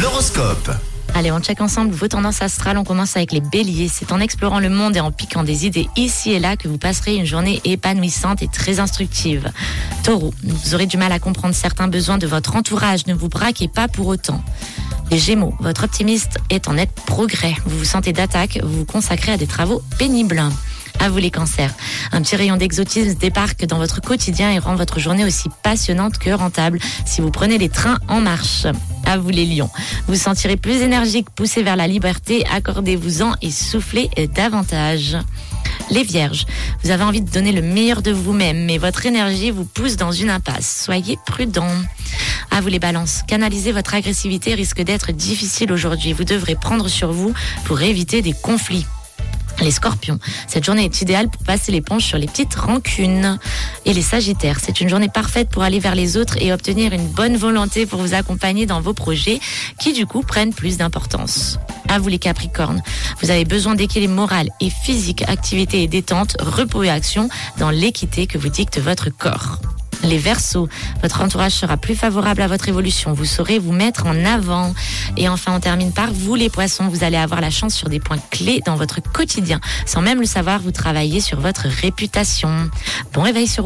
L'horoscope. Allez, on check ensemble vos tendances astrales. On commence avec les béliers. C'est en explorant le monde et en piquant des idées ici et là que vous passerez une journée épanouissante et très instructive. Taureau, vous aurez du mal à comprendre certains besoins de votre entourage. Ne vous braquez pas pour autant. Les Gémeaux, votre optimiste est en net progrès. Vous vous sentez d'attaque, vous vous consacrez à des travaux pénibles. À vous les cancers. Un petit rayon d'exotisme débarque dans votre quotidien et rend votre journée aussi passionnante que rentable si vous prenez les trains en marche. Vous les lions. Vous sentirez plus énergique, poussé vers la liberté, accordez-vous-en et soufflez davantage. Les vierges, vous avez envie de donner le meilleur de vous-même, mais votre énergie vous pousse dans une impasse. Soyez prudent. À vous les balances, canaliser votre agressivité risque d'être difficile aujourd'hui. Vous devrez prendre sur vous pour éviter des conflits. Les scorpions, cette journée est idéale pour passer l'éponge sur les petites rancunes. Et les sagittaires, c'est une journée parfaite pour aller vers les autres et obtenir une bonne volonté pour vous accompagner dans vos projets qui du coup prennent plus d'importance. À vous les capricornes, vous avez besoin d'équilibre moral et physique, activité et détente, repos et action dans l'équité que vous dicte votre corps. Les Verseaux, votre entourage sera plus favorable à votre évolution. Vous saurez vous mettre en avant. Et enfin, on termine par vous, les Poissons. Vous allez avoir la chance sur des points clés dans votre quotidien. Sans même le savoir, vous travaillez sur votre réputation. Bon réveil sur